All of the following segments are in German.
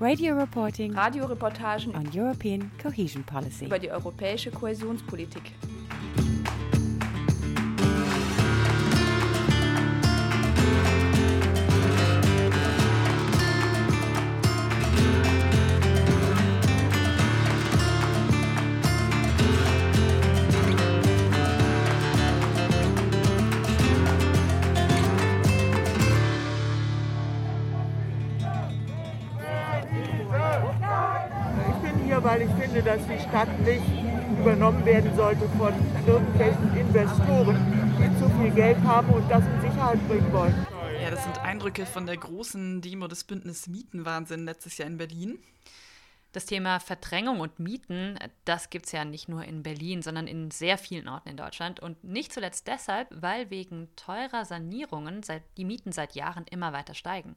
Radio reporting Radioreportagen on European cohesion policy. über die europäische Kohäsionspolitik. Hier, weil ich finde, dass die Stadt nicht übernommen werden sollte von irgendwelchen Investoren, die zu viel Geld haben und das in Sicherheit bringen wollen. Ja, das sind Eindrücke von der großen Demo des Bündnis Mietenwahnsinn letztes Jahr in Berlin. Das Thema Verdrängung und Mieten, das gibt es ja nicht nur in Berlin, sondern in sehr vielen Orten in Deutschland. Und nicht zuletzt deshalb, weil wegen teurer Sanierungen seit, die Mieten seit Jahren immer weiter steigen.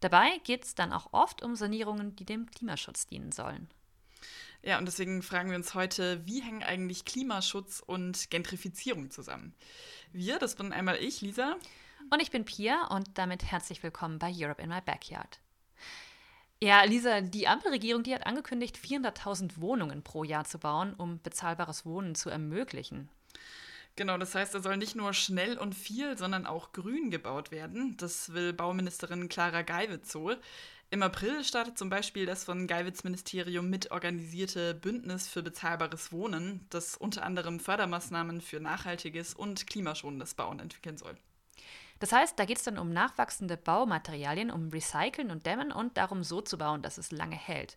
Dabei geht es dann auch oft um Sanierungen, die dem Klimaschutz dienen sollen. Ja, und deswegen fragen wir uns heute, wie hängen eigentlich Klimaschutz und Gentrifizierung zusammen? Wir, das bin einmal ich, Lisa. Und ich bin Pia und damit herzlich willkommen bei Europe in My Backyard. Ja, Lisa, die Ampelregierung, die hat angekündigt, 400.000 Wohnungen pro Jahr zu bauen, um bezahlbares Wohnen zu ermöglichen. Genau, das heißt, da soll nicht nur schnell und viel, sondern auch grün gebaut werden. Das will Bauministerin Clara Geiwitz so. Im April startet zum Beispiel das von Geiwitz Ministerium mitorganisierte Bündnis für bezahlbares Wohnen, das unter anderem Fördermaßnahmen für nachhaltiges und klimaschonendes Bauen entwickeln soll. Das heißt, da geht es dann um nachwachsende Baumaterialien, um Recyceln und Dämmen und darum, so zu bauen, dass es lange hält.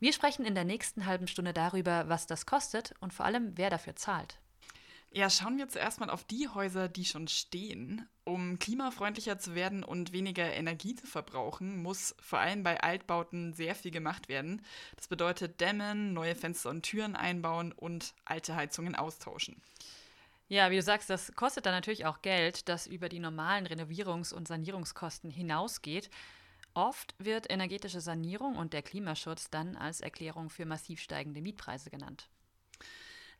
Wir sprechen in der nächsten halben Stunde darüber, was das kostet und vor allem, wer dafür zahlt. Ja, schauen wir zuerst mal auf die Häuser, die schon stehen. Um klimafreundlicher zu werden und weniger Energie zu verbrauchen, muss vor allem bei Altbauten sehr viel gemacht werden. Das bedeutet Dämmen, neue Fenster und Türen einbauen und alte Heizungen austauschen. Ja, wie du sagst, das kostet dann natürlich auch Geld, das über die normalen Renovierungs- und Sanierungskosten hinausgeht. Oft wird energetische Sanierung und der Klimaschutz dann als Erklärung für massiv steigende Mietpreise genannt.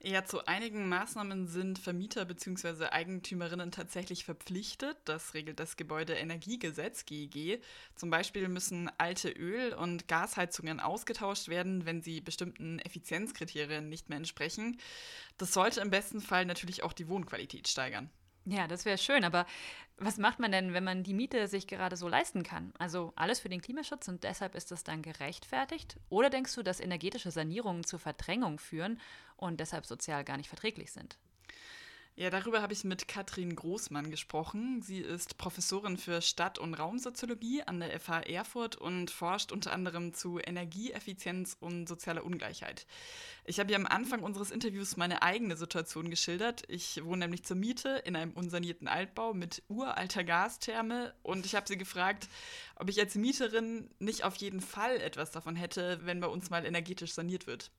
Ja, zu einigen Maßnahmen sind Vermieter bzw. Eigentümerinnen tatsächlich verpflichtet. Das regelt das Gebäudeenergiegesetz GEG. Zum Beispiel müssen alte Öl- und Gasheizungen ausgetauscht werden, wenn sie bestimmten Effizienzkriterien nicht mehr entsprechen. Das sollte im besten Fall natürlich auch die Wohnqualität steigern. Ja, das wäre schön, aber was macht man denn, wenn man die Miete sich gerade so leisten kann? Also alles für den Klimaschutz und deshalb ist das dann gerechtfertigt? Oder denkst du, dass energetische Sanierungen zur Verdrängung führen und deshalb sozial gar nicht verträglich sind? Ja, darüber habe ich mit Katrin Großmann gesprochen. Sie ist Professorin für Stadt- und Raumsoziologie an der FH Erfurt und forscht unter anderem zu Energieeffizienz und sozialer Ungleichheit. Ich habe ihr am Anfang unseres Interviews meine eigene Situation geschildert. Ich wohne nämlich zur Miete in einem unsanierten Altbau mit uralter Gastherme und ich habe sie gefragt, ob ich als Mieterin nicht auf jeden Fall etwas davon hätte, wenn bei uns mal energetisch saniert wird.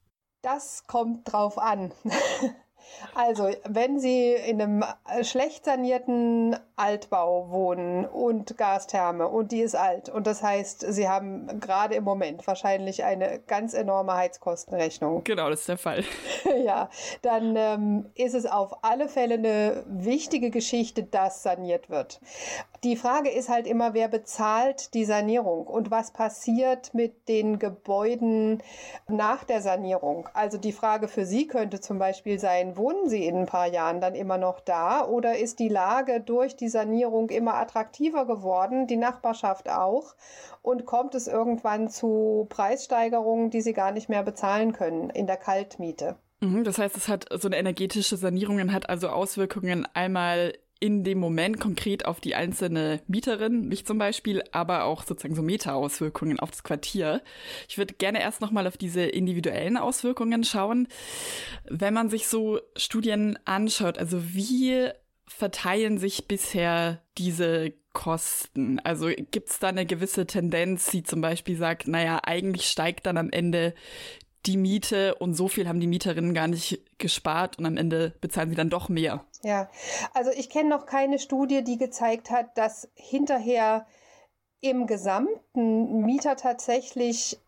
Das kommt drauf an. Also, wenn Sie in einem schlecht sanierten Altbau wohnen und Gastherme und die ist alt und das heißt, Sie haben gerade im Moment wahrscheinlich eine ganz enorme Heizkostenrechnung. Genau, das ist der Fall. ja, dann ähm, ist es auf alle Fälle eine wichtige Geschichte, dass saniert wird. Die Frage ist halt immer, wer bezahlt die Sanierung und was passiert mit den Gebäuden nach der Sanierung. Also die Frage für Sie könnte zum Beispiel sein, wohnen Sie in ein paar Jahren dann immer noch da oder ist die Lage durch die Sanierung immer attraktiver geworden, die Nachbarschaft auch und kommt es irgendwann zu Preissteigerungen, die Sie gar nicht mehr bezahlen können in der Kaltmiete? Mhm, Das heißt, es hat so eine energetische Sanierung hat also Auswirkungen einmal in dem Moment konkret auf die einzelne Mieterin, mich zum Beispiel, aber auch sozusagen so Meta-Auswirkungen auf das Quartier. Ich würde gerne erst nochmal auf diese individuellen Auswirkungen schauen. Wenn man sich so Studien anschaut, also wie verteilen sich bisher diese Kosten? Also gibt es da eine gewisse Tendenz, die zum Beispiel sagt, naja, eigentlich steigt dann am Ende die Miete und so viel haben die Mieterinnen gar nicht gespart und am Ende bezahlen sie dann doch mehr. Ja, also ich kenne noch keine Studie, die gezeigt hat, dass hinterher im gesamten Mieter tatsächlich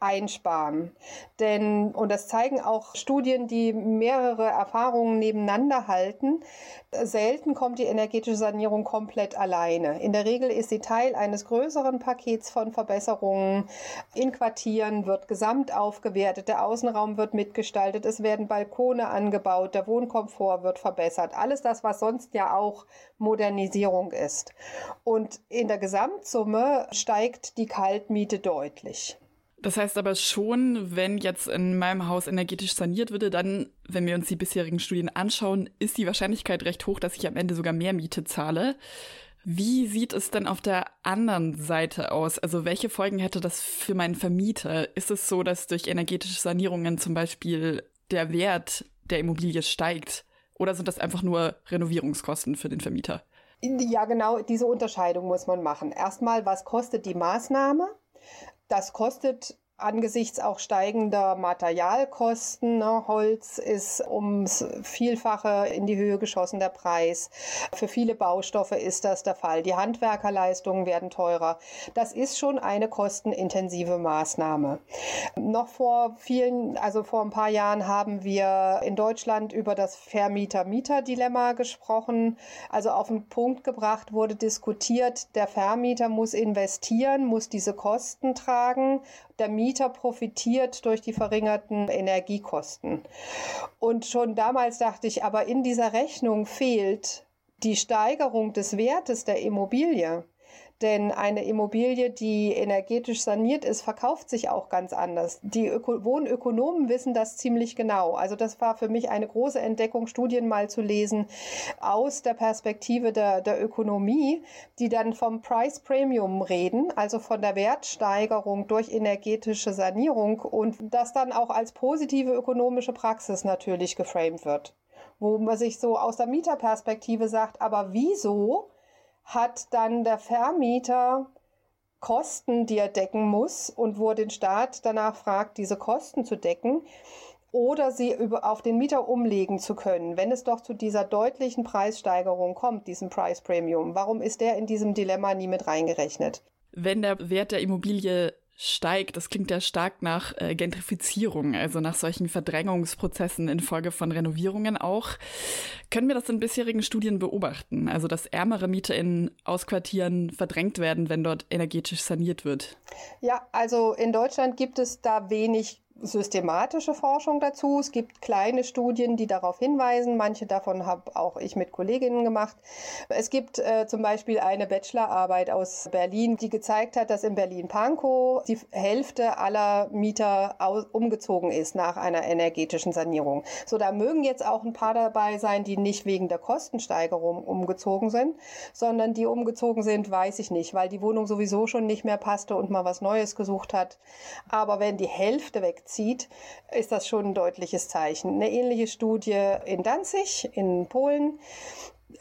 einsparen. Denn, und das zeigen auch Studien, die mehrere Erfahrungen nebeneinander halten, selten kommt die energetische Sanierung komplett alleine. In der Regel ist sie Teil eines größeren Pakets von Verbesserungen. In Quartieren wird gesamt aufgewertet, der Außenraum wird mitgestaltet, es werden Balkone angebaut, der Wohnkomfort wird verbessert. Alles das, was sonst ja auch Modernisierung ist. Und in der Gesamtsumme steigt die Kaltmiete deutlich. Das heißt aber schon, wenn jetzt in meinem Haus energetisch saniert würde, dann, wenn wir uns die bisherigen Studien anschauen, ist die Wahrscheinlichkeit recht hoch, dass ich am Ende sogar mehr Miete zahle. Wie sieht es denn auf der anderen Seite aus? Also welche Folgen hätte das für meinen Vermieter? Ist es so, dass durch energetische Sanierungen zum Beispiel der Wert der Immobilie steigt? Oder sind das einfach nur Renovierungskosten für den Vermieter? Ja, genau, diese Unterscheidung muss man machen. Erstmal, was kostet die Maßnahme? Das kostet angesichts auch steigender Materialkosten. Ne? Holz ist ums Vielfache in die Höhe geschossen, der Preis. Für viele Baustoffe ist das der Fall. Die Handwerkerleistungen werden teurer. Das ist schon eine kostenintensive Maßnahme. Noch vor vielen, also vor ein paar Jahren haben wir in Deutschland über das Vermieter-Mieter-Dilemma gesprochen. Also auf den Punkt gebracht wurde diskutiert, der Vermieter muss investieren, muss diese Kosten tragen. Der Mieter Mieter profitiert durch die verringerten Energiekosten. Und schon damals dachte ich, aber in dieser Rechnung fehlt die Steigerung des Wertes der Immobilie. Denn eine Immobilie, die energetisch saniert ist, verkauft sich auch ganz anders. Die Öko Wohnökonomen wissen das ziemlich genau. Also das war für mich eine große Entdeckung, Studien mal zu lesen aus der Perspektive der, der Ökonomie, die dann vom Price Premium reden, also von der Wertsteigerung durch energetische Sanierung und das dann auch als positive ökonomische Praxis natürlich geframed wird. Wo man sich so aus der Mieterperspektive sagt, aber wieso hat dann der Vermieter Kosten, die er decken muss und wo er den Staat danach fragt, diese Kosten zu decken oder sie über, auf den Mieter umlegen zu können, wenn es doch zu dieser deutlichen Preissteigerung kommt, diesem Price Premium. Warum ist der in diesem Dilemma nie mit reingerechnet? Wenn der Wert der Immobilie steigt. Das klingt ja stark nach äh, Gentrifizierung, also nach solchen Verdrängungsprozessen infolge von Renovierungen auch. Können wir das in bisherigen Studien beobachten? Also, dass ärmere MieterInnen aus Quartieren verdrängt werden, wenn dort energetisch saniert wird? Ja, also in Deutschland gibt es da wenig systematische Forschung dazu. Es gibt kleine Studien, die darauf hinweisen. Manche davon habe auch ich mit Kolleginnen gemacht. Es gibt äh, zum Beispiel eine Bachelorarbeit aus Berlin, die gezeigt hat, dass in Berlin-Pankow die Hälfte aller Mieter umgezogen ist nach einer energetischen Sanierung. So, da mögen jetzt auch ein paar dabei sein, die nicht wegen der Kostensteigerung umgezogen sind, sondern die umgezogen sind, weiß ich nicht, weil die Wohnung sowieso schon nicht mehr passte und mal was Neues gesucht hat. Aber wenn die Hälfte wegzieht, zieht, ist das schon ein deutliches Zeichen. Eine ähnliche Studie in Danzig in Polen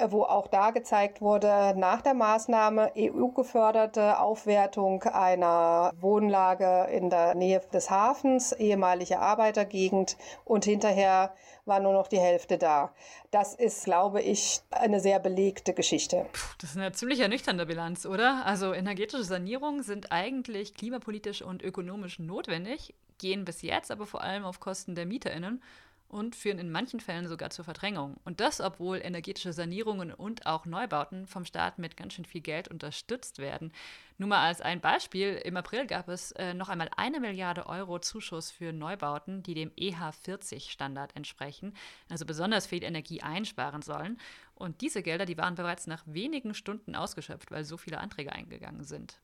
wo auch da gezeigt wurde, nach der Maßnahme EU-geförderte Aufwertung einer Wohnlage in der Nähe des Hafens, ehemalige Arbeitergegend und hinterher war nur noch die Hälfte da. Das ist, glaube ich, eine sehr belegte Geschichte. Puh, das ist eine ziemlich ernüchternde Bilanz, oder? Also energetische Sanierungen sind eigentlich klimapolitisch und ökonomisch notwendig, gehen bis jetzt aber vor allem auf Kosten der MieterInnen und führen in manchen Fällen sogar zur Verdrängung. Und das, obwohl energetische Sanierungen und auch Neubauten vom Staat mit ganz schön viel Geld unterstützt werden. Nur mal als ein Beispiel, im April gab es äh, noch einmal eine Milliarde Euro Zuschuss für Neubauten, die dem EH40-Standard entsprechen, also besonders viel Energie einsparen sollen. Und diese Gelder, die waren bereits nach wenigen Stunden ausgeschöpft, weil so viele Anträge eingegangen sind.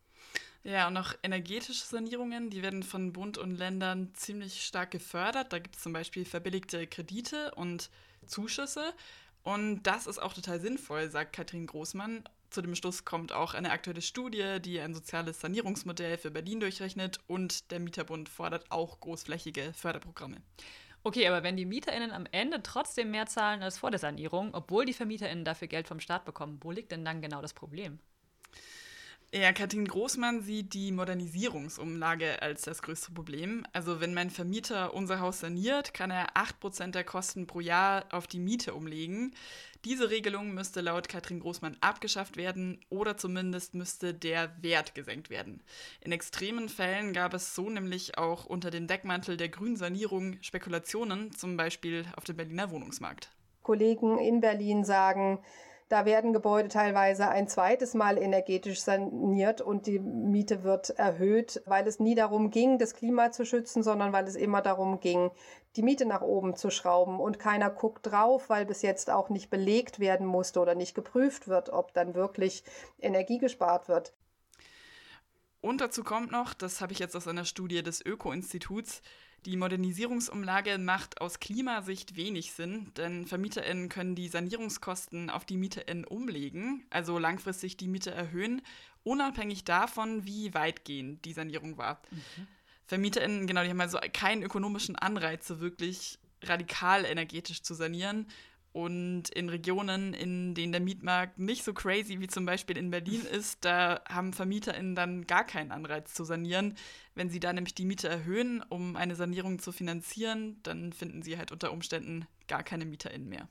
Ja, und auch energetische Sanierungen, die werden von Bund und Ländern ziemlich stark gefördert. Da gibt es zum Beispiel verbilligte Kredite und Zuschüsse. Und das ist auch total sinnvoll, sagt Katrin Großmann. Zu dem Schluss kommt auch eine aktuelle Studie, die ein soziales Sanierungsmodell für Berlin durchrechnet und der Mieterbund fordert auch großflächige Förderprogramme. Okay, aber wenn die MieterInnen am Ende trotzdem mehr zahlen als vor der Sanierung, obwohl die VermieterInnen dafür Geld vom Staat bekommen, wo liegt denn dann genau das Problem? Ja, Katrin Großmann sieht die Modernisierungsumlage als das größte Problem. Also wenn mein Vermieter unser Haus saniert, kann er 8% der Kosten pro Jahr auf die Miete umlegen. Diese Regelung müsste laut Katrin Großmann abgeschafft werden oder zumindest müsste der Wert gesenkt werden. In extremen Fällen gab es so nämlich auch unter dem Deckmantel der grünen Sanierung Spekulationen, zum Beispiel auf dem Berliner Wohnungsmarkt. Kollegen in Berlin sagen, da werden Gebäude teilweise ein zweites Mal energetisch saniert und die Miete wird erhöht, weil es nie darum ging, das Klima zu schützen, sondern weil es immer darum ging, die Miete nach oben zu schrauben. Und keiner guckt drauf, weil bis jetzt auch nicht belegt werden musste oder nicht geprüft wird, ob dann wirklich Energie gespart wird. Und dazu kommt noch, das habe ich jetzt aus einer Studie des Öko-Instituts, die Modernisierungsumlage macht aus Klimasicht wenig Sinn, denn VermieterInnen können die Sanierungskosten auf die MieterInnen umlegen, also langfristig die Miete erhöhen, unabhängig davon, wie weitgehend die Sanierung war. Mhm. VermieterInnen, genau, die haben also keinen ökonomischen Anreiz, so wirklich radikal energetisch zu sanieren und in Regionen, in denen der Mietmarkt nicht so crazy wie zum Beispiel in Berlin ist, da haben VermieterInnen dann gar keinen Anreiz zu sanieren. Wenn sie da nämlich die Miete erhöhen, um eine Sanierung zu finanzieren, dann finden sie halt unter Umständen gar keine MieterInnen mehr.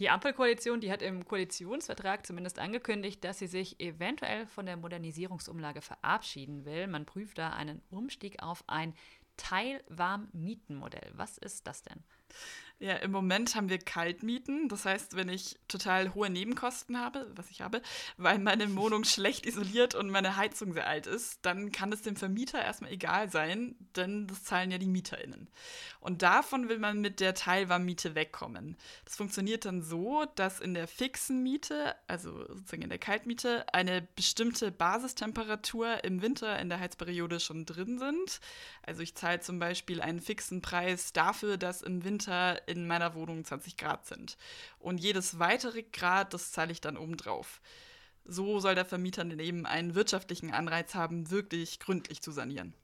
Die Ampelkoalition, die hat im Koalitionsvertrag zumindest angekündigt, dass sie sich eventuell von der Modernisierungsumlage verabschieden will. Man prüft da einen Umstieg auf ein Teilwarmmietenmodell. Was ist das denn? Ja, im Moment haben wir Kaltmieten. Das heißt, wenn ich total hohe Nebenkosten habe, was ich habe, weil meine Wohnung schlecht isoliert und meine Heizung sehr alt ist, dann kann es dem Vermieter erstmal egal sein, denn das zahlen ja die MieterInnen. Und davon will man mit der Teilwarmmiete wegkommen. Das funktioniert dann so, dass in der fixen Miete, also sozusagen in der Kaltmiete, eine bestimmte Basistemperatur im Winter in der Heizperiode schon drin sind. Also ich zahle zum Beispiel einen fixen Preis dafür, dass im Winter in meiner Wohnung 20 Grad sind. Und jedes weitere Grad, das zahle ich dann obendrauf. So soll der Vermieter dann eben einen wirtschaftlichen Anreiz haben, wirklich gründlich zu sanieren.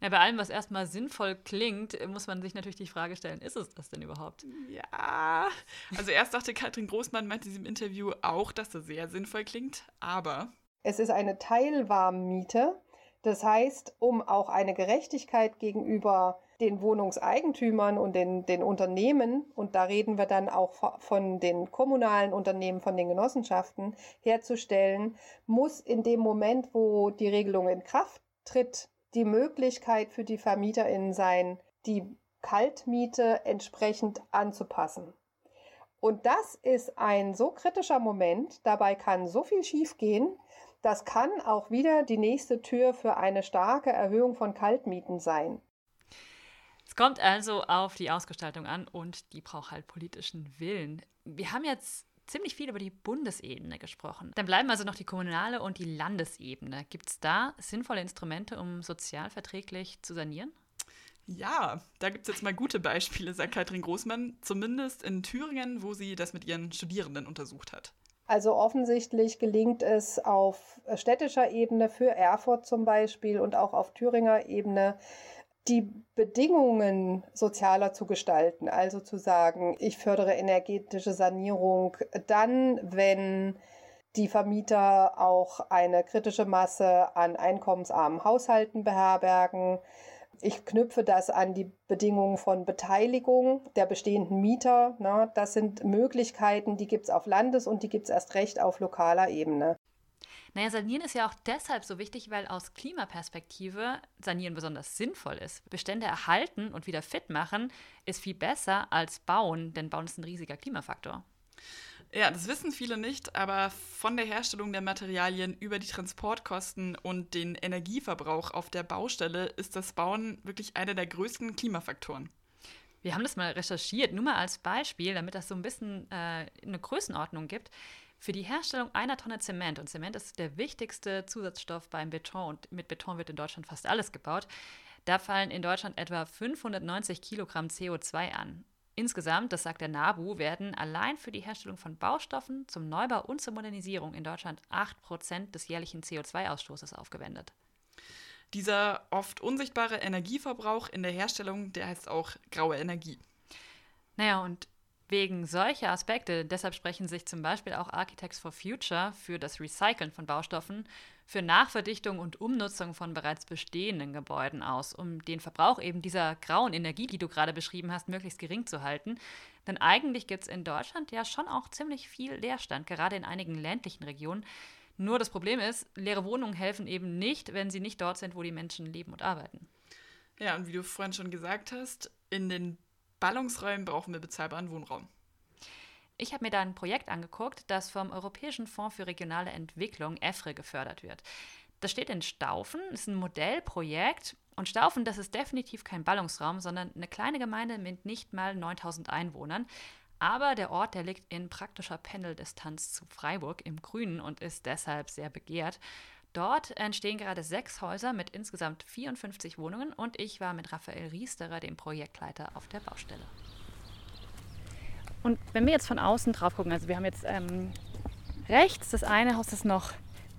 Ja, bei allem, was erstmal sinnvoll klingt, muss man sich natürlich die Frage stellen, ist es das denn überhaupt? Ja, also erst dachte Katrin Großmann meinte in diesem Interview auch, dass das sehr sinnvoll klingt, aber... Es ist eine Teilwarmmiete. Das heißt, um auch eine Gerechtigkeit gegenüber den Wohnungseigentümern und den, den Unternehmen, und da reden wir dann auch von den kommunalen Unternehmen, von den Genossenschaften, herzustellen, muss in dem Moment, wo die Regelung in Kraft tritt, die Möglichkeit für die VermieterInnen sein, die Kaltmiete entsprechend anzupassen. Und das ist ein so kritischer Moment, dabei kann so viel schiefgehen, das kann auch wieder die nächste Tür für eine starke Erhöhung von Kaltmieten sein. Es kommt also auf die Ausgestaltung an und die braucht halt politischen Willen. Wir haben jetzt ziemlich viel über die Bundesebene gesprochen. Dann bleiben also noch die kommunale und die Landesebene. Gibt es da sinnvolle Instrumente, um sozialverträglich zu sanieren? Ja, da gibt es jetzt mal gute Beispiele, sagt Katrin Großmann, zumindest in Thüringen, wo sie das mit ihren Studierenden untersucht hat. Also offensichtlich gelingt es auf städtischer Ebene für Erfurt zum Beispiel und auch auf Thüringer Ebene die Bedingungen sozialer zu gestalten, also zu sagen, ich fördere energetische Sanierung dann, wenn die Vermieter auch eine kritische Masse an einkommensarmen Haushalten beherbergen. Ich knüpfe das an die Bedingungen von Beteiligung der bestehenden Mieter. Das sind Möglichkeiten, die gibt es auf Landes- und die gibt es erst recht auf lokaler Ebene. Naja, Sanieren ist ja auch deshalb so wichtig, weil aus Klimaperspektive Sanieren besonders sinnvoll ist. Bestände erhalten und wieder fit machen ist viel besser als bauen, denn bauen ist ein riesiger Klimafaktor. Ja, das wissen viele nicht, aber von der Herstellung der Materialien über die Transportkosten und den Energieverbrauch auf der Baustelle ist das Bauen wirklich einer der größten Klimafaktoren. Wir haben das mal recherchiert, nur mal als Beispiel, damit das so ein bisschen äh, eine Größenordnung gibt. Für die Herstellung einer Tonne Zement, und Zement ist der wichtigste Zusatzstoff beim Beton, und mit Beton wird in Deutschland fast alles gebaut, da fallen in Deutschland etwa 590 Kilogramm CO2 an. Insgesamt, das sagt der NABU, werden allein für die Herstellung von Baustoffen zum Neubau und zur Modernisierung in Deutschland 8% des jährlichen CO2-Ausstoßes aufgewendet. Dieser oft unsichtbare Energieverbrauch in der Herstellung, der heißt auch graue Energie. Naja, und Wegen solcher Aspekte, deshalb sprechen sich zum Beispiel auch Architects for Future für das Recyceln von Baustoffen, für Nachverdichtung und Umnutzung von bereits bestehenden Gebäuden aus, um den Verbrauch eben dieser grauen Energie, die du gerade beschrieben hast, möglichst gering zu halten. Denn eigentlich gibt es in Deutschland ja schon auch ziemlich viel Leerstand, gerade in einigen ländlichen Regionen. Nur das Problem ist, leere Wohnungen helfen eben nicht, wenn sie nicht dort sind, wo die Menschen leben und arbeiten. Ja, und wie du vorhin schon gesagt hast, in den Ballungsräumen brauchen wir bezahlbaren Wohnraum. Ich habe mir da ein Projekt angeguckt, das vom Europäischen Fonds für regionale Entwicklung, EFRE, gefördert wird. Das steht in Staufen, ist ein Modellprojekt. Und Staufen, das ist definitiv kein Ballungsraum, sondern eine kleine Gemeinde mit nicht mal 9000 Einwohnern. Aber der Ort, der liegt in praktischer Pendeldistanz zu Freiburg im Grünen und ist deshalb sehr begehrt. Dort entstehen gerade sechs Häuser mit insgesamt 54 Wohnungen und ich war mit Raphael Riesterer, dem Projektleiter, auf der Baustelle. Und wenn wir jetzt von außen drauf gucken, also wir haben jetzt ähm, rechts das eine Haus, das noch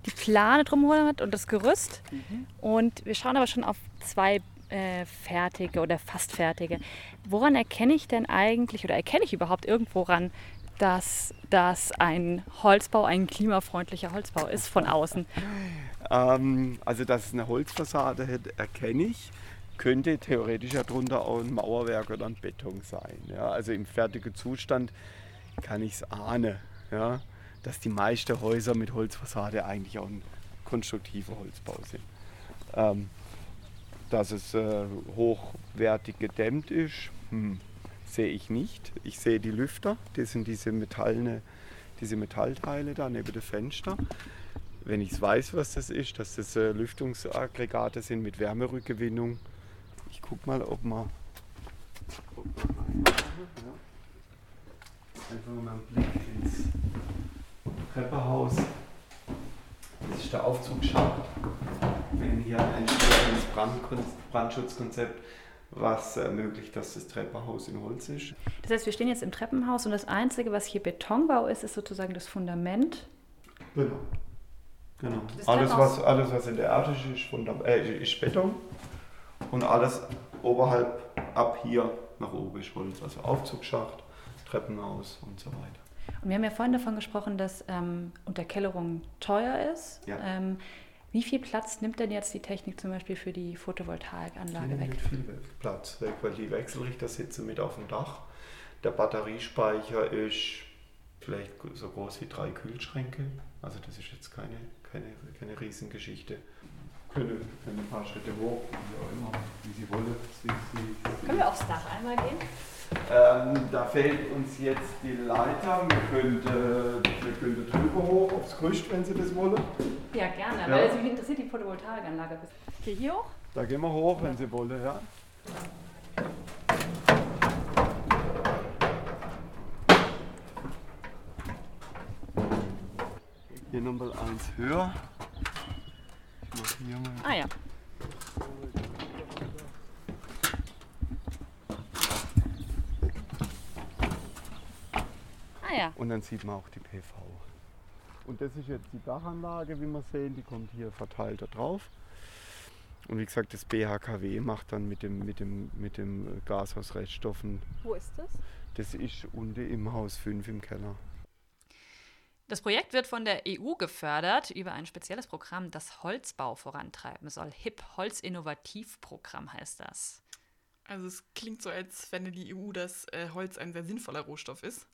die Plane drumherum hat und das Gerüst. Mhm. Und wir schauen aber schon auf zwei äh, fertige oder fast fertige. Woran erkenne ich denn eigentlich oder erkenne ich überhaupt irgendwo ran, dass das ein Holzbau, ein klimafreundlicher Holzbau ist von außen? Ähm, also, dass es eine Holzfassade hat, erkenne ich. Könnte theoretisch darunter auch ein Mauerwerk oder ein Beton sein. Ja? Also im fertigen Zustand kann ich es ahnen, ja? dass die meisten Häuser mit Holzfassade eigentlich auch ein konstruktiver Holzbau sind. Ähm, dass es äh, hochwertig gedämmt ist, hm, sehe ich nicht. Ich sehe die Lüfter, das sind diese, metallene, diese Metallteile da neben dem Fenster. Wenn ich weiß, was das ist, dass das äh, Lüftungsaggregate sind mit Wärmerückgewinnung. Ich gucke mal, ob man, ob. Einfach mal einen Blick ins Treppenhaus. Das ist der Aufzugsschacht. Wenn hier ein entsprechendes Brandschutzkonzept was ermöglicht, dass das Treppenhaus in Holz ist. Das heißt, wir stehen jetzt im Treppenhaus und das Einzige, was hier Betonbau ist, ist sozusagen das Fundament. Genau. genau. Alles was, alles, was in der Erde ist, ist, Fundament, äh, ist Beton und alles oberhalb ab hier nach oben ist Holz. Also Aufzugsschacht, Treppenhaus und so weiter. Und wir haben ja vorhin davon gesprochen, dass ähm, Unterkellerung teuer ist. Ja. Ähm, wie viel Platz nimmt denn jetzt die Technik zum Beispiel für die Photovoltaikanlage die weg? Nimmt viel Platz weg, weil die Wechselrichter sitzen mit auf dem Dach. Der Batteriespeicher ist vielleicht so groß wie drei Kühlschränke. Also das ist jetzt keine, keine, keine Riesengeschichte. Können, können ein paar Schritte hoch, wie auch immer, wie Sie wollen. Sie, Sie, können wir aufs Dach einmal gehen? Ähm, da fehlt uns jetzt die Leiter. Wir wir könnten drüber hoch aufs Gerüst, wenn Sie das wollen. Ja, gerne, ja. weil mich interessiert die Photovoltaikanlage. Geh hier hoch? Da gehen wir hoch, wenn Sie wollen, ja. Hier nochmal eins höher. Ich mach hier mal. Ah ja. Ja. Und dann sieht man auch die PV. Und das ist jetzt die Dachanlage, wie wir sehen, die kommt hier verteilt da drauf. Und wie gesagt, das BHKW macht dann mit dem, mit dem, mit dem Gas aus Reststoffen. Wo ist das? Das ist unten im Haus 5 im Keller. Das Projekt wird von der EU gefördert über ein spezielles Programm, das Holzbau vorantreiben soll. HIP, Holzinnovativprogramm heißt das. Also es klingt so, als wenn die EU das äh, Holz ein sehr sinnvoller Rohstoff ist.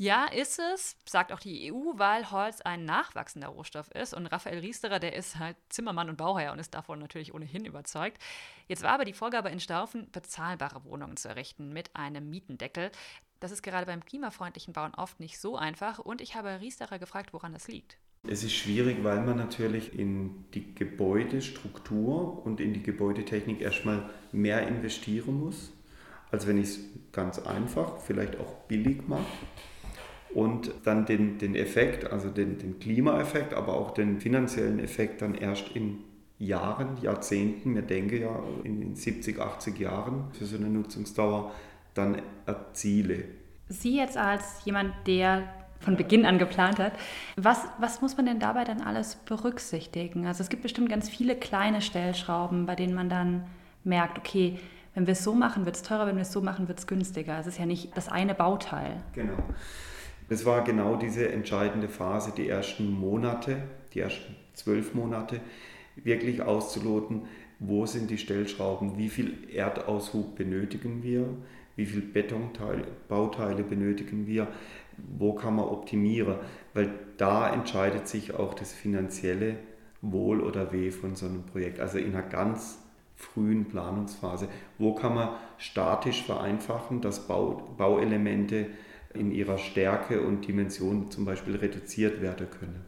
Ja, ist es, sagt auch die EU, weil Holz ein nachwachsender Rohstoff ist. Und Raphael Riesterer, der ist halt Zimmermann und Bauherr und ist davon natürlich ohnehin überzeugt. Jetzt war aber die Vorgabe in Staufen, bezahlbare Wohnungen zu errichten mit einem Mietendeckel. Das ist gerade beim klimafreundlichen Bauen oft nicht so einfach. Und ich habe Riesterer gefragt, woran das liegt. Es ist schwierig, weil man natürlich in die Gebäudestruktur und in die Gebäudetechnik erstmal mehr investieren muss, als wenn ich es ganz einfach, vielleicht auch billig mache und dann den, den Effekt, also den, den Klimaeffekt, aber auch den finanziellen Effekt dann erst in Jahren, Jahrzehnten, mir denke ja in 70, 80 Jahren für so eine Nutzungsdauer dann erziele. Sie jetzt als jemand, der von Beginn an geplant hat, was, was muss man denn dabei dann alles berücksichtigen? Also es gibt bestimmt ganz viele kleine Stellschrauben, bei denen man dann merkt, okay, wenn wir es so machen, wird es teurer, wenn wir es so machen, wird es günstiger. Es ist ja nicht das eine Bauteil. Genau. Das war genau diese entscheidende Phase, die ersten Monate, die ersten zwölf Monate, wirklich auszuloten, wo sind die Stellschrauben, wie viel Erdaushub benötigen wir, wie viel Betonbauteile benötigen wir, wo kann man optimieren, weil da entscheidet sich auch das finanzielle Wohl oder Weh von so einem Projekt. Also in einer ganz frühen Planungsphase, wo kann man statisch vereinfachen, dass Bau, Bauelemente in ihrer Stärke und Dimension zum Beispiel reduziert werden können.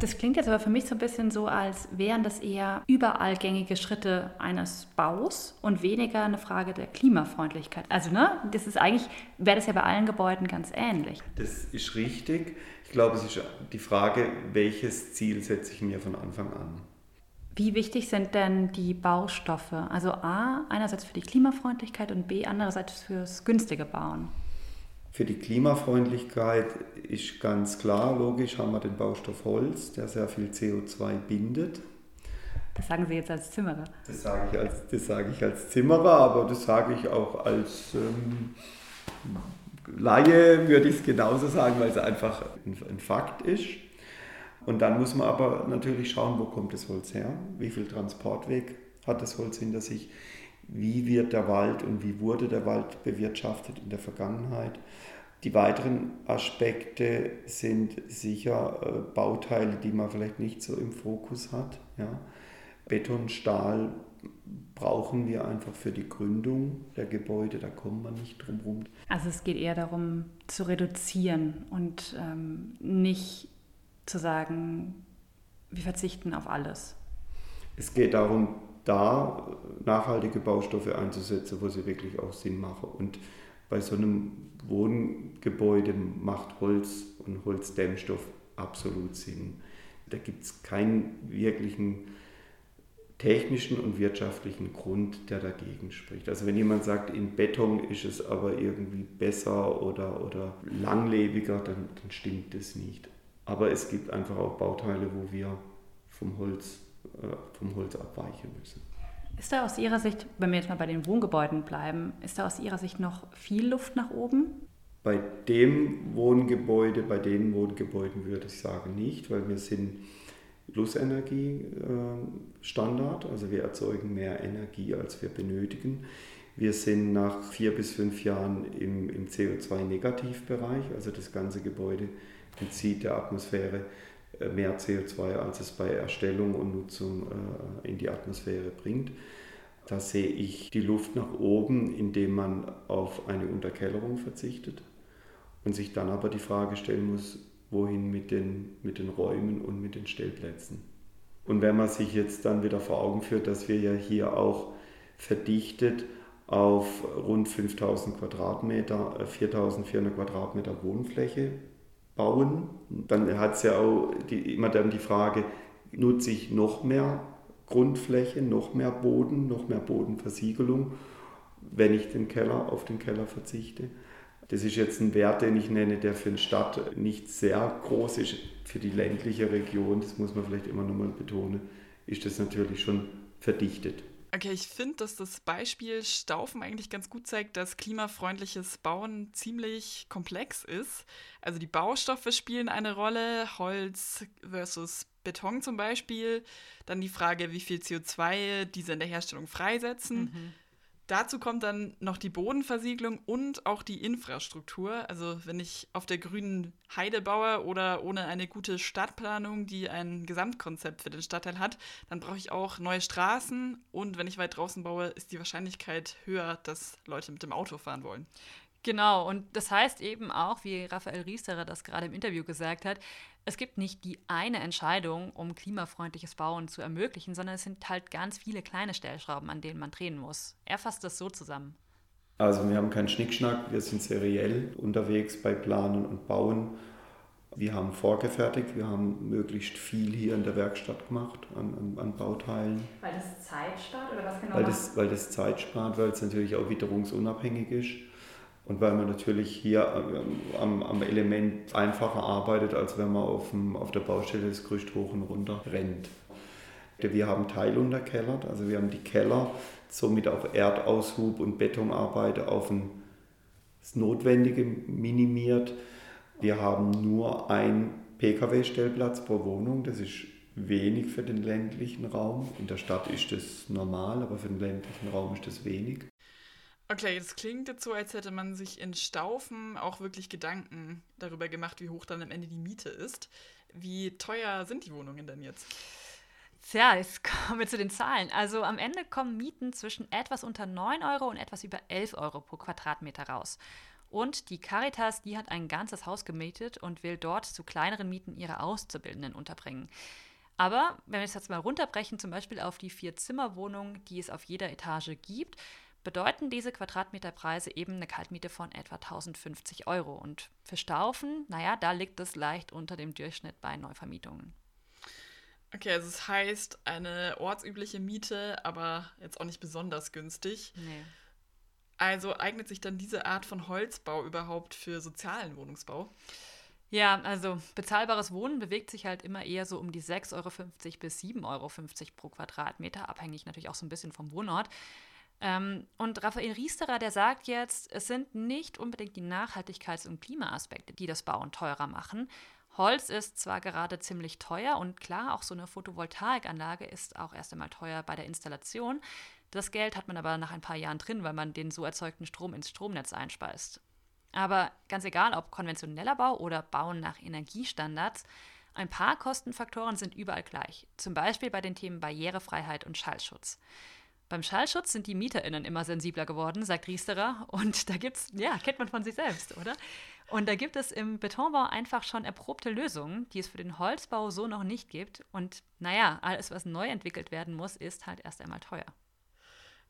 Das klingt jetzt aber für mich so ein bisschen so, als wären das eher überall gängige Schritte eines Baus und weniger eine Frage der Klimafreundlichkeit. Also, ne, das ist eigentlich, wäre das ja bei allen Gebäuden ganz ähnlich. Das ist richtig. Ich glaube, es ist die Frage, welches Ziel setze ich mir von Anfang an. Wie wichtig sind denn die Baustoffe? Also A, einerseits für die Klimafreundlichkeit und B, andererseits fürs günstige Bauen. Für die Klimafreundlichkeit ist ganz klar, logisch haben wir den Baustoff Holz, der sehr viel CO2 bindet. Das sagen Sie jetzt als Zimmerer. Das sage ich als, das sage ich als Zimmerer, aber das sage ich auch als ähm, Laie, würde ich es genauso sagen, weil es einfach ein, ein Fakt ist. Und dann muss man aber natürlich schauen, wo kommt das Holz her, wie viel Transportweg hat das Holz hinter sich, wie wird der Wald und wie wurde der Wald bewirtschaftet in der Vergangenheit. Die weiteren Aspekte sind sicher äh, Bauteile, die man vielleicht nicht so im Fokus hat. Ja. Beton, Stahl brauchen wir einfach für die Gründung der Gebäude, da kommt man nicht drum herum. Also es geht eher darum zu reduzieren und ähm, nicht zu sagen, wir verzichten auf alles. Es geht darum, da nachhaltige Baustoffe einzusetzen, wo sie wirklich auch Sinn machen. Und bei so einem Wohngebäude macht Holz und Holzdämmstoff absolut Sinn. Da gibt es keinen wirklichen technischen und wirtschaftlichen Grund, der dagegen spricht. Also wenn jemand sagt, in Beton ist es aber irgendwie besser oder, oder langlebiger, dann, dann stimmt das nicht. Aber es gibt einfach auch Bauteile, wo wir vom Holz äh, vom Holz abweichen müssen. Ist da aus Ihrer Sicht, wenn wir jetzt mal bei den Wohngebäuden bleiben, ist da aus Ihrer Sicht noch viel Luft nach oben? Bei dem Wohngebäude, bei den Wohngebäuden würde ich sagen nicht, weil wir sind Plussenergie-Standard, also wir erzeugen mehr Energie, als wir benötigen. Wir sind nach vier bis fünf Jahren im, im CO2-Negativbereich, also das ganze Gebäude entzieht der Atmosphäre mehr CO2, als es bei Erstellung und Nutzung äh, in die Atmosphäre bringt. Da sehe ich die Luft nach oben, indem man auf eine Unterkellerung verzichtet und sich dann aber die Frage stellen muss, wohin mit den, mit den Räumen und mit den Stellplätzen. Und wenn man sich jetzt dann wieder vor Augen führt, dass wir ja hier auch verdichtet auf rund 5000 Quadratmeter, 4400 äh, Quadratmeter Wohnfläche bauen. Dann hat es ja auch die, immer dann die Frage, nutze ich noch mehr Grundfläche, noch mehr Boden, noch mehr Bodenversiegelung, wenn ich den Keller auf den Keller verzichte. Das ist jetzt ein Wert, den ich nenne, der für eine Stadt nicht sehr groß ist. Für die ländliche Region, das muss man vielleicht immer nochmal betonen, ist das natürlich schon verdichtet. Okay, ich finde, dass das Beispiel Staufen eigentlich ganz gut zeigt, dass klimafreundliches Bauen ziemlich komplex ist. Also die Baustoffe spielen eine Rolle, Holz versus Beton zum Beispiel. Dann die Frage, wie viel CO2 diese in der Herstellung freisetzen. Mhm. Dazu kommt dann noch die Bodenversiegelung und auch die Infrastruktur. Also wenn ich auf der grünen Heide baue oder ohne eine gute Stadtplanung, die ein Gesamtkonzept für den Stadtteil hat, dann brauche ich auch neue Straßen. Und wenn ich weit draußen baue, ist die Wahrscheinlichkeit höher, dass Leute mit dem Auto fahren wollen. Genau, und das heißt eben auch, wie Raphael Riesterer das gerade im Interview gesagt hat, es gibt nicht die eine Entscheidung, um klimafreundliches Bauen zu ermöglichen, sondern es sind halt ganz viele kleine Stellschrauben, an denen man drehen muss. Er fasst das so zusammen. Also wir haben keinen Schnickschnack, wir sind seriell unterwegs bei Planen und Bauen. Wir haben vorgefertigt, wir haben möglichst viel hier in der Werkstatt gemacht an, an, an Bauteilen. Weil das Zeit spart oder was genau? Weil das, weil das Zeit spart, weil es natürlich auch witterungsunabhängig ist. Und weil man natürlich hier ähm, am, am Element einfacher arbeitet, als wenn man auf, dem, auf der Baustelle das Gerüst hoch und runter rennt. Wir haben teilunterkellert, also wir haben die Keller somit auch Erdaushub und Betonarbeiter auf ein, das Notwendige minimiert. Wir haben nur ein Pkw-Stellplatz pro Wohnung, das ist wenig für den ländlichen Raum. In der Stadt ist das normal, aber für den ländlichen Raum ist das wenig. Okay, das klingt jetzt so, als hätte man sich in Staufen auch wirklich Gedanken darüber gemacht, wie hoch dann am Ende die Miete ist. Wie teuer sind die Wohnungen denn jetzt? Tja, jetzt kommen wir zu den Zahlen. Also am Ende kommen Mieten zwischen etwas unter 9 Euro und etwas über 11 Euro pro Quadratmeter raus. Und die Caritas, die hat ein ganzes Haus gemietet und will dort zu kleineren Mieten ihre Auszubildenden unterbringen. Aber wenn wir es jetzt mal runterbrechen, zum Beispiel auf die Vier-Zimmer-Wohnung, die es auf jeder Etage gibt, bedeuten diese Quadratmeterpreise eben eine Kaltmiete von etwa 1050 Euro. Und für Staufen, naja, da liegt es leicht unter dem Durchschnitt bei Neuvermietungen. Okay, also es heißt eine ortsübliche Miete, aber jetzt auch nicht besonders günstig. Nee. Also eignet sich dann diese Art von Holzbau überhaupt für sozialen Wohnungsbau? Ja, also bezahlbares Wohnen bewegt sich halt immer eher so um die 6,50 Euro bis 7,50 Euro pro Quadratmeter, abhängig natürlich auch so ein bisschen vom Wohnort. Ähm, und Raphael Riesterer, der sagt jetzt, es sind nicht unbedingt die Nachhaltigkeits- und Klimaaspekte, die das Bauen teurer machen. Holz ist zwar gerade ziemlich teuer und klar, auch so eine Photovoltaikanlage ist auch erst einmal teuer bei der Installation. Das Geld hat man aber nach ein paar Jahren drin, weil man den so erzeugten Strom ins Stromnetz einspeist. Aber ganz egal, ob konventioneller Bau oder Bauen nach Energiestandards, ein paar Kostenfaktoren sind überall gleich. Zum Beispiel bei den Themen Barrierefreiheit und Schallschutz. Beim Schallschutz sind die MieterInnen immer sensibler geworden, sagt Riesterer. Und da gibt's, ja, kennt man von sich selbst, oder? Und da gibt es im Betonbau einfach schon erprobte Lösungen, die es für den Holzbau so noch nicht gibt. Und naja, alles, was neu entwickelt werden muss, ist halt erst einmal teuer.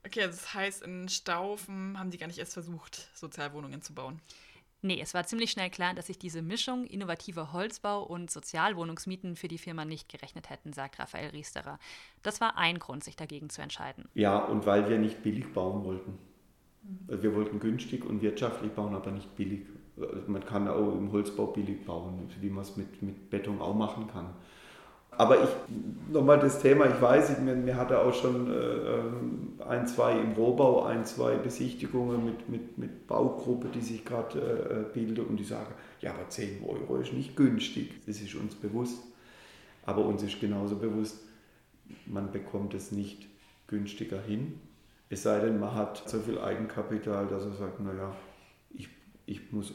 Okay, also das heißt, in Staufen haben die gar nicht erst versucht, Sozialwohnungen zu bauen. Nee, es war ziemlich schnell klar, dass sich diese Mischung innovativer Holzbau und Sozialwohnungsmieten für die Firma nicht gerechnet hätten, sagt Raphael Riesterer. Das war ein Grund, sich dagegen zu entscheiden. Ja, und weil wir nicht billig bauen wollten. Also wir wollten günstig und wirtschaftlich bauen, aber nicht billig. Man kann auch im Holzbau billig bauen, wie man es mit, mit Beton auch machen kann. Aber ich, nochmal das Thema, ich weiß, mir, mir hatte auch schon äh, ein, zwei im Rohbau, ein, zwei Besichtigungen mit, mit, mit Baugruppe, die sich gerade äh, bildet und die sagen, ja, aber 10 Euro ist nicht günstig. Das ist uns bewusst. Aber uns ist genauso bewusst, man bekommt es nicht günstiger hin. Es sei denn, man hat so viel Eigenkapital, dass er sagt, naja, ich, ich muss,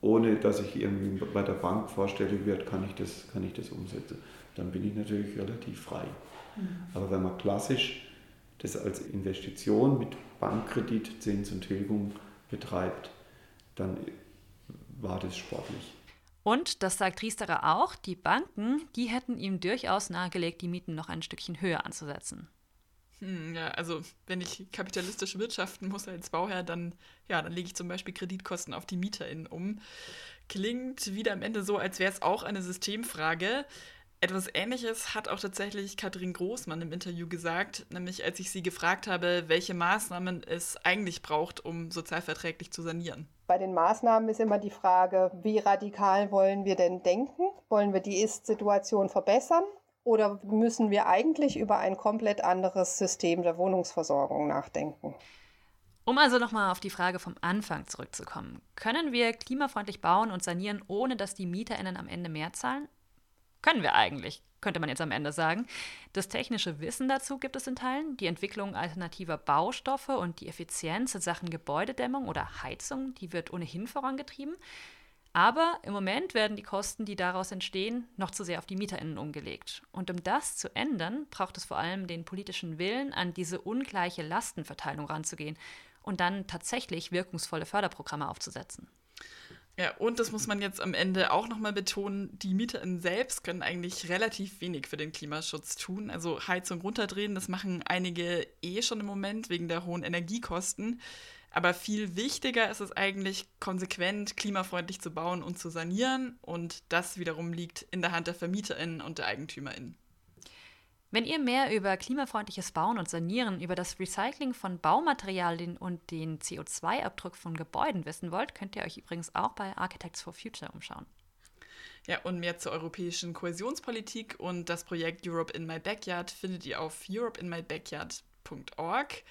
ohne dass ich irgendwie bei der Bank vorstellig werde, kann ich das, kann ich das umsetzen dann bin ich natürlich relativ frei. Mhm. Aber wenn man klassisch das als Investition mit Bankkredit, Zins und Tilgung betreibt, dann war das sportlich. Und, das sagt Riesterer auch, die Banken, die hätten ihm durchaus nahegelegt, die Mieten noch ein Stückchen höher anzusetzen. Hm, ja, also wenn ich kapitalistisch wirtschaften muss als Bauherr, dann, ja, dann lege ich zum Beispiel Kreditkosten auf die MieterInnen um. Klingt wieder am Ende so, als wäre es auch eine Systemfrage. Etwas Ähnliches hat auch tatsächlich Katrin Großmann im Interview gesagt, nämlich als ich sie gefragt habe, welche Maßnahmen es eigentlich braucht, um sozialverträglich zu sanieren. Bei den Maßnahmen ist immer die Frage, wie radikal wollen wir denn denken? Wollen wir die Ist-Situation verbessern? Oder müssen wir eigentlich über ein komplett anderes System der Wohnungsversorgung nachdenken? Um also nochmal auf die Frage vom Anfang zurückzukommen. Können wir klimafreundlich bauen und sanieren, ohne dass die MieterInnen am Ende mehr zahlen? Können wir eigentlich, könnte man jetzt am Ende sagen. Das technische Wissen dazu gibt es in Teilen, die Entwicklung alternativer Baustoffe und die Effizienz in Sachen Gebäudedämmung oder Heizung, die wird ohnehin vorangetrieben. Aber im Moment werden die Kosten, die daraus entstehen, noch zu sehr auf die MieterInnen umgelegt. Und um das zu ändern, braucht es vor allem den politischen Willen, an diese ungleiche Lastenverteilung ranzugehen und dann tatsächlich wirkungsvolle Förderprogramme aufzusetzen. Ja, und das muss man jetzt am Ende auch nochmal betonen, die MieterInnen selbst können eigentlich relativ wenig für den Klimaschutz tun. Also Heizung runterdrehen, das machen einige eh schon im Moment wegen der hohen Energiekosten. Aber viel wichtiger ist es eigentlich, konsequent klimafreundlich zu bauen und zu sanieren. Und das wiederum liegt in der Hand der VermieterInnen und der EigentümerInnen. Wenn ihr mehr über klimafreundliches Bauen und Sanieren, über das Recycling von Baumaterialien und den CO2-Abdruck von Gebäuden wissen wollt, könnt ihr euch übrigens auch bei Architects for Future umschauen. Ja, und mehr zur europäischen Kohäsionspolitik und das Projekt Europe in My Backyard findet ihr auf europeinmybackyard.org.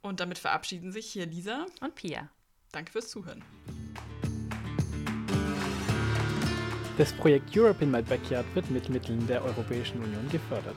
Und damit verabschieden sich hier Lisa und Pia. Danke fürs Zuhören. Das Projekt Europe in My Backyard wird mit Mitteln der Europäischen Union gefördert.